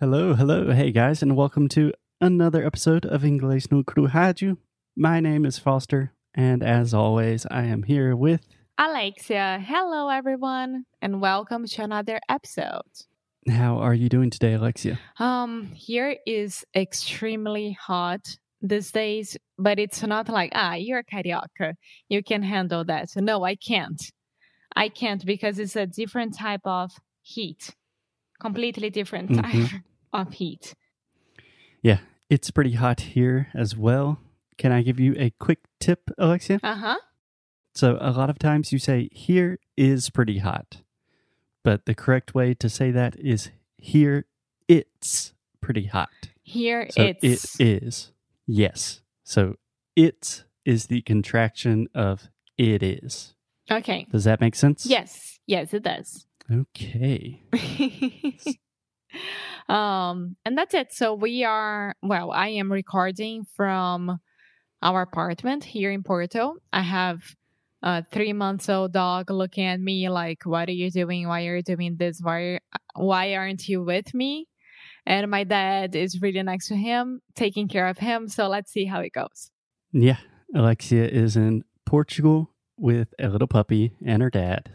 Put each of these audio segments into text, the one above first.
Hello, hello, hey guys, and welcome to another episode of Inglês no Rádio. My name is Foster, and as always, I am here with Alexia. Hello, everyone, and welcome to another episode. How are you doing today, Alexia? Um, here is extremely hot these days, but it's not like ah, you're a carioca, you can handle that. No, I can't. I can't because it's a different type of heat, completely different type Mhm. of heat. Yeah, it's pretty hot here as well. Can I give you a quick tip, Alexia? Uh huh. So, a lot of times you say, here is pretty hot. But the correct way to say that is, here it's pretty hot. Here So, it's it is. Yes. So, it is the contraction of it is. okay. Does that make sense? Yes, yes, it does. Okay. um and that's it so we are well i am recording from our apartment here in porto i have a three months old dog looking at me like what are you doing why are you doing this why why aren't you with me and my dad is really next to him taking care of him so let's see how it goes Yeah. Alexia is in Portugal with a little puppy and her dad.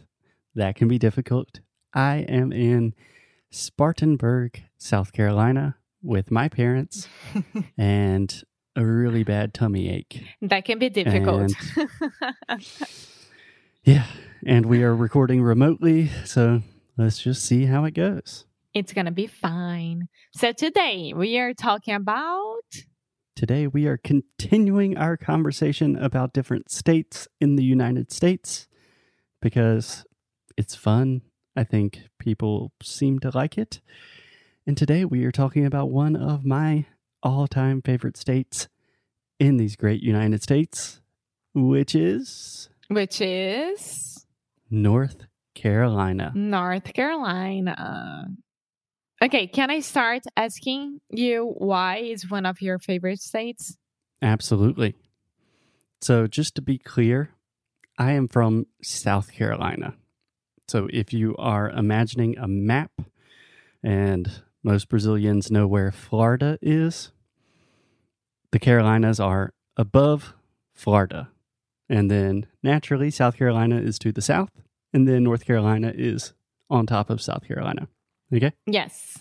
That can be difficult. I am in Spartanburg, South Carolina with my parents and a really bad tummy ache. that can be difficult Yeah. And we are recording remotely. So let's just see how it goes. it's gonna be fine so today we are talking about Today, we are continuing our conversation about different states in the United States because it's fun. I think people seem to like it. And today, we are talking about one of my all time favorite states in these great United States, which is which is North Carolina. North Carolina. Okay, can I start asking you why is one of your favorite states? Absolutely. So, just to be clear, I am from South Carolina. So, if you are imagining a map, and most Brazilians know where Florida is, the Carolinas are above Florida. And then naturally, South Carolina is to the south, and then North Carolina is on top of South Carolina. Okay? Yes.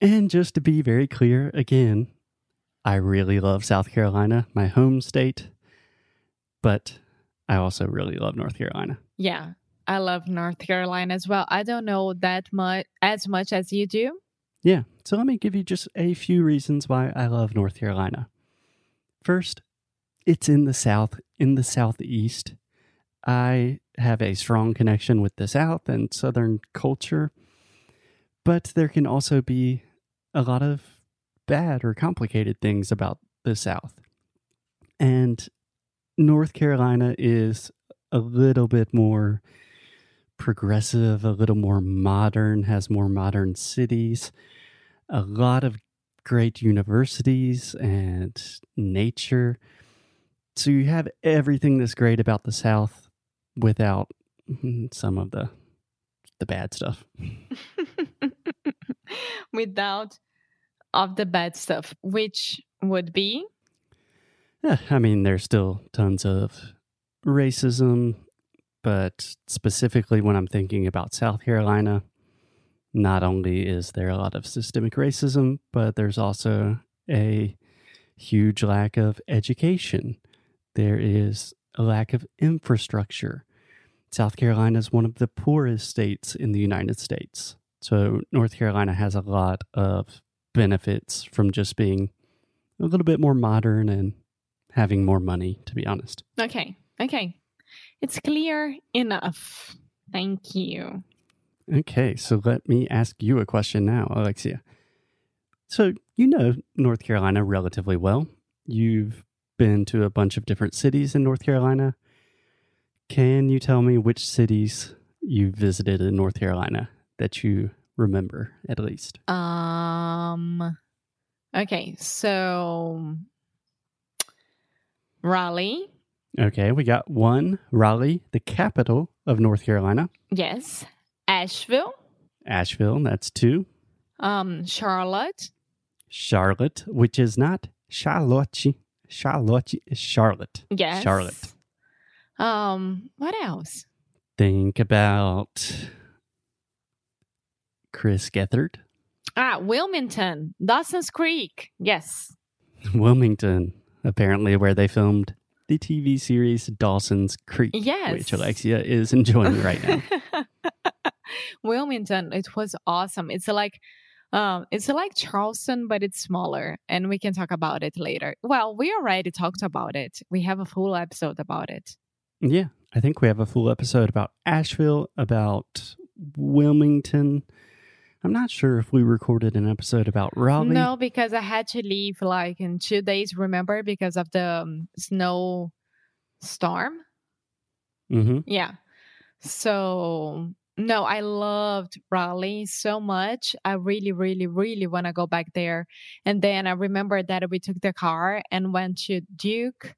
And just to be very clear again, I really love South Carolina, my home state, but I also really love North Carolina. Yeah. I love North Carolina as well. I don't know that much as much as you do. Yeah, so let me give you just a few reasons why I love North Carolina. First, it's in the south, in the southeast. I have a strong connection with the south and southern culture, but there can also be a lot of bad or complicated things about the south. And North Carolina is a little bit more progressive, a little more modern, has more modern cities, a lot of great universities and nature. So you have everything that's great about the South without mm, some of the the bad stuff. Without of the bad stuff, which would be Yeah, I mean, there's still tons of racism, but specifically when I'm thinking about South Carolina, not only is there a lot of systemic racism, but there's also a huge lack of education. There is a lack of infrastructure. South Carolina is one of the poorest states in the United States. So, North Carolina has a lot of benefits from just being a little bit more modern and having more money, to be honest. okay. Okay. It's clear enough. Thank you. Okay, so let me ask you a question now, Alexia. So, you know North Carolina relatively well. You've been to a bunch of different cities in North Carolina. Can you tell me which cities you visited in North Carolina that you remember at least? Um okay, so Raleigh, Okay, we got one Raleigh, the capital of North Carolina. yes. Asheville, Asheville, that's two. Um, Charlotte. Charlotte, which is not Charlotte. Charlotte is Charlotte. Yes. Charlotte. Um, what else? Think about Chris Gethard, Ah, Wilmington, Dawson's Creek. Yes. Wilmington, apparently where they filmed the TV series Dawson's Creek, Yes. which Alexia is enjoying right now. Wilmington, it was awesome. It's like um it's like Charleston, but it's smaller, and we can talk about it later. Well, we already talked about it. We have a full episode about it. Yeah, I think we have a full episode about Asheville, about Wilmington. I'm not sure if we recorded an episode about Raleigh. No, because I had to leave like in two days, remember, because of the um, snow storm. hmm Yeah. So, no, I loved Raleigh so much. I really, really, really want to go back there. And then I remember that we took the car and went to Duke,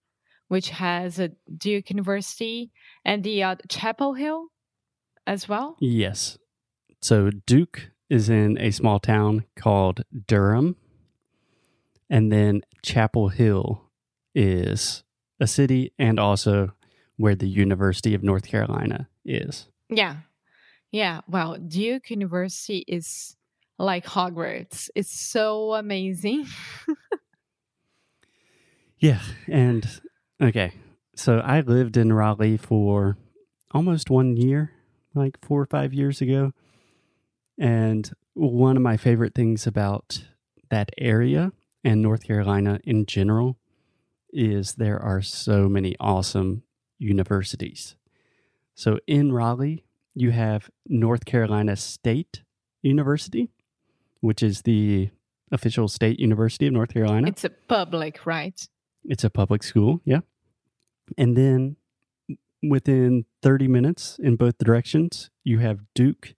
which has a Duke University, and the uh, Chapel Hill as well. Yes. So Duke is in a small town called Durham. And then Chapel Hill is a city and also where the University of North Carolina is. Yeah. Yeah. Well, Duke University is like Hogwarts. It's so amazing. Yeah. And okay. So I lived in Raleigh for almost one year, like four or five years ago. And one of my favorite things about that area and North Carolina in general is there are so many awesome universities. So in Raleigh, you have North Carolina State University, which is the official state university of North Carolina. It's a public, right? It's a public school, yeah. And then within 30 minutes in both directions, you have Duke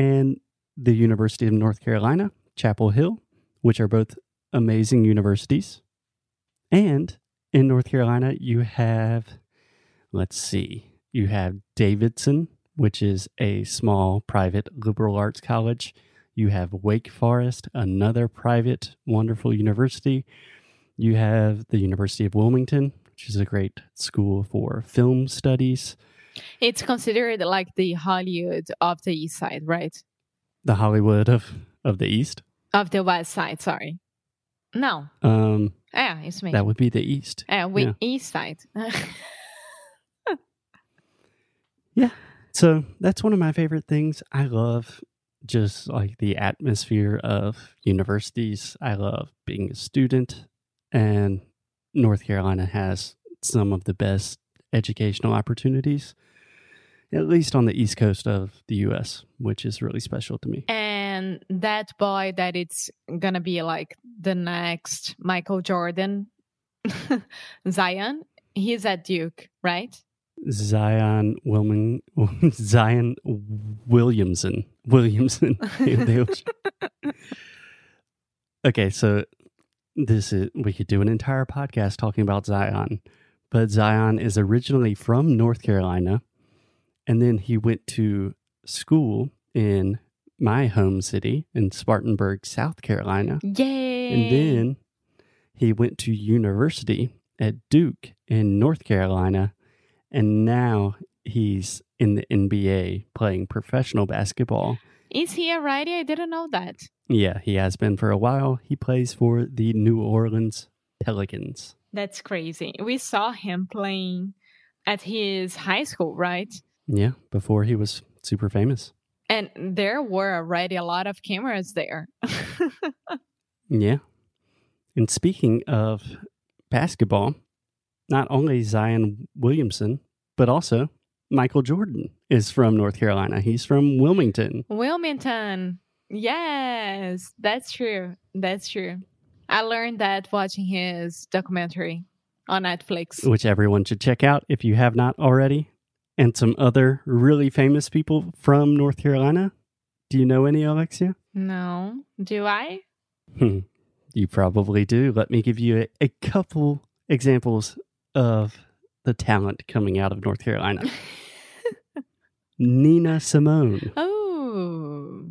and the University of North Carolina, Chapel Hill, which are both amazing universities. And in North Carolina, you have, let's see, you have Davidson, which is a small private liberal arts college. You have Wake Forest, another private wonderful university. You have the University of Wilmington, which is a great school for film studies. It's considered like the Hollywood of the East Side, right? The Hollywood of, of the East. Of the West Side, sorry. No. Um, Yeah, it's me. that would be the East. Yeah, we yeah. East Side. Yeah. So that's one of my favorite things. I love just like the atmosphere of universities. I love being a student, and North Carolina has some of the best educational opportunities, at least on the east coast of the U.S., which is really special to me. and that boy that it's gonna be like the next Michael Jordan, Zion, he's at Duke, right? Zion Wilming, Zion Williamson, Williamson. okay, so this is we could do an entire podcast talking about Zion, but Zion is originally from North Carolina, and then he went to school in my home city in Spartanburg, South Carolina, Yay! and then he went to university at Duke in North Carolina, and now he's in the NBA playing professional basketball. is he a righty? I didn't know that. Yeah, he has been for a while. He plays for the New Orleans Pelicans. That's crazy. We saw him playing at his high school, right? Yeah, before he was super famous. And there were already a lot of cameras there. Yeah. And speaking of basketball, not only Zion Williamson, but also Michael Jordan is from North Carolina. He's from Wilmington. Wilmington. Yes, that's true. That's true. I learned that watching his documentary on Netflix. which everyone should check out if you have not already, and some other really famous people from North Carolina. Do you know any, Alexia? No, do I? Hmm. You probably do. Let me give you a, a couple examples of the talent coming out of North Carolina. Nina Simone, Oh,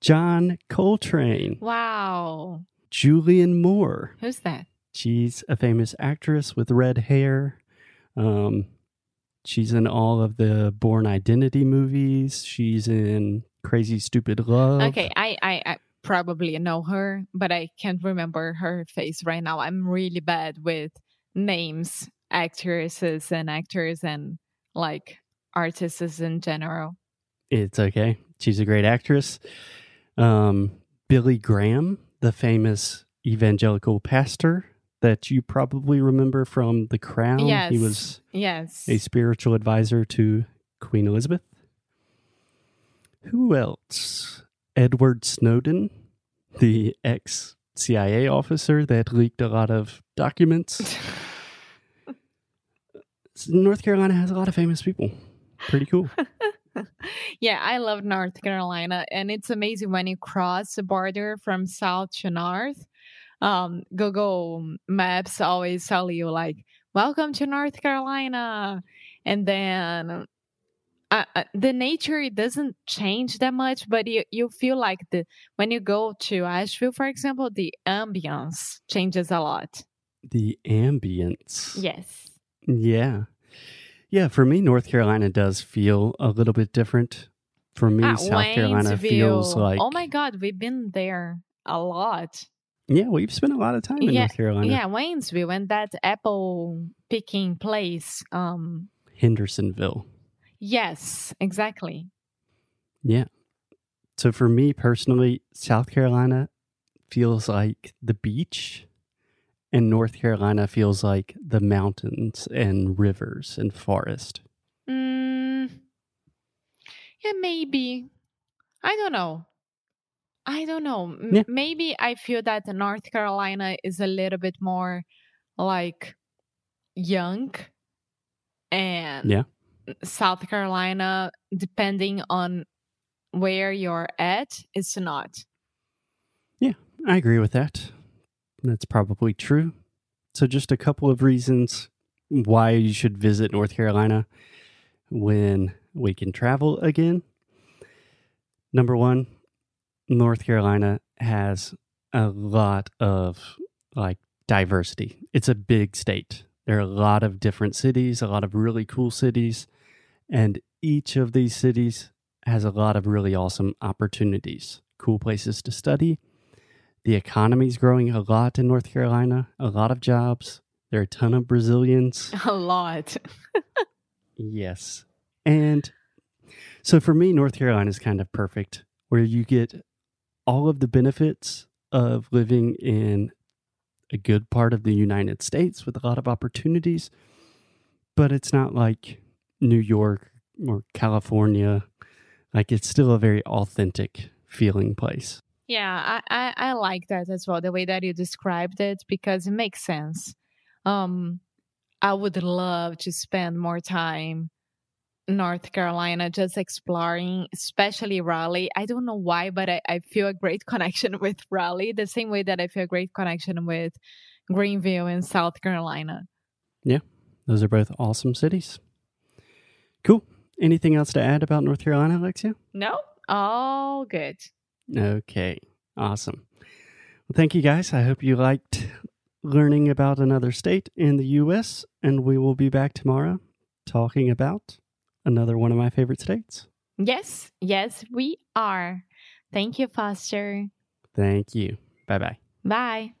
John Coltrane, Wow. Julianne Moore. Who's that? She's a famous actress with red hair. Um, she's in all of the Bourne Identity movies. She's in Crazy Stupid Love. Okay, I, I, I probably know her, but I can't remember her face right now. I'm really bad with names, actresses and actors, and like artists in general. It's okay. She's a great actress. Um, Billy Graham, the famous evangelical pastor that you probably remember from The Crown. He was Yes. a spiritual advisor to Queen Elizabeth. Who else? Edward Snowden, the ex CIA officer that leaked a lot of documents. North Carolina has a lot of famous people. Pretty cool. yeah, I love North Carolina, and it's amazing when you cross the border from south to north. Um, Google Maps always tell you like, "Welcome to North Carolina," and then uh, uh, the nature it doesn't change that much, but you you feel like the when you go to Asheville, for example, the ambience changes a lot. the ambience. Yes. Yeah. Yeah, for me, North Carolina does feel a little bit different. For me, South Carolina feels like. oh my god, we've been there a lot. Yeah, we've spent a lot of time in Yeah, North Carolina. Yeah, Waynesville and that apple picking place. Um, Hendersonville. yes, exactly. Yeah. So for me personally, South Carolina feels like the beach, and North Carolina feels like the mountains and rivers and forest. Mm, yeah, maybe. I don't know. I don't know. M- Yeah. Maybe I feel that North Carolina is a little bit more like young and Yeah. South Carolina, depending on where you're at, it's not. Yeah, I agree with that. That's probably true. So, just a couple of reasons why you should visit North Carolina when we can travel again. Number one, North Carolina has a lot of like diversity. It's a big state. There are a lot of different cities, a lot of really cool cities, and each of these cities has a lot of really awesome opportunities, cool places to study. The economy is growing a lot in North Carolina, a lot of jobs. There are a ton of Brazilians. A lot. Yes. And so for me, North Carolina is kind of perfect, where you get all of the benefits of living in a good part of the United States with a lot of opportunities, but it's not like New York or California. Like it's still a very authentic feeling place. Yeah, I, I, I like that as well, the way that you described it, because it makes sense. Um, I would love to spend more time North Carolina just exploring, especially Raleigh. I don't know why, but I, I feel a great connection with Raleigh, the same way that I feel a great connection with Greenville in South Carolina. Yeah, those are both awesome cities. Cool. Anything else to add about North Carolina, Alexia? No? All good. Okay, awesome. Well, thank you guys. I hope you liked learning about another state in the U.S., and we will be back tomorrow talking about another one of my favorite states. Yes, yes, we are. Thank you, Foster. Thank you. Bye bye. Bye.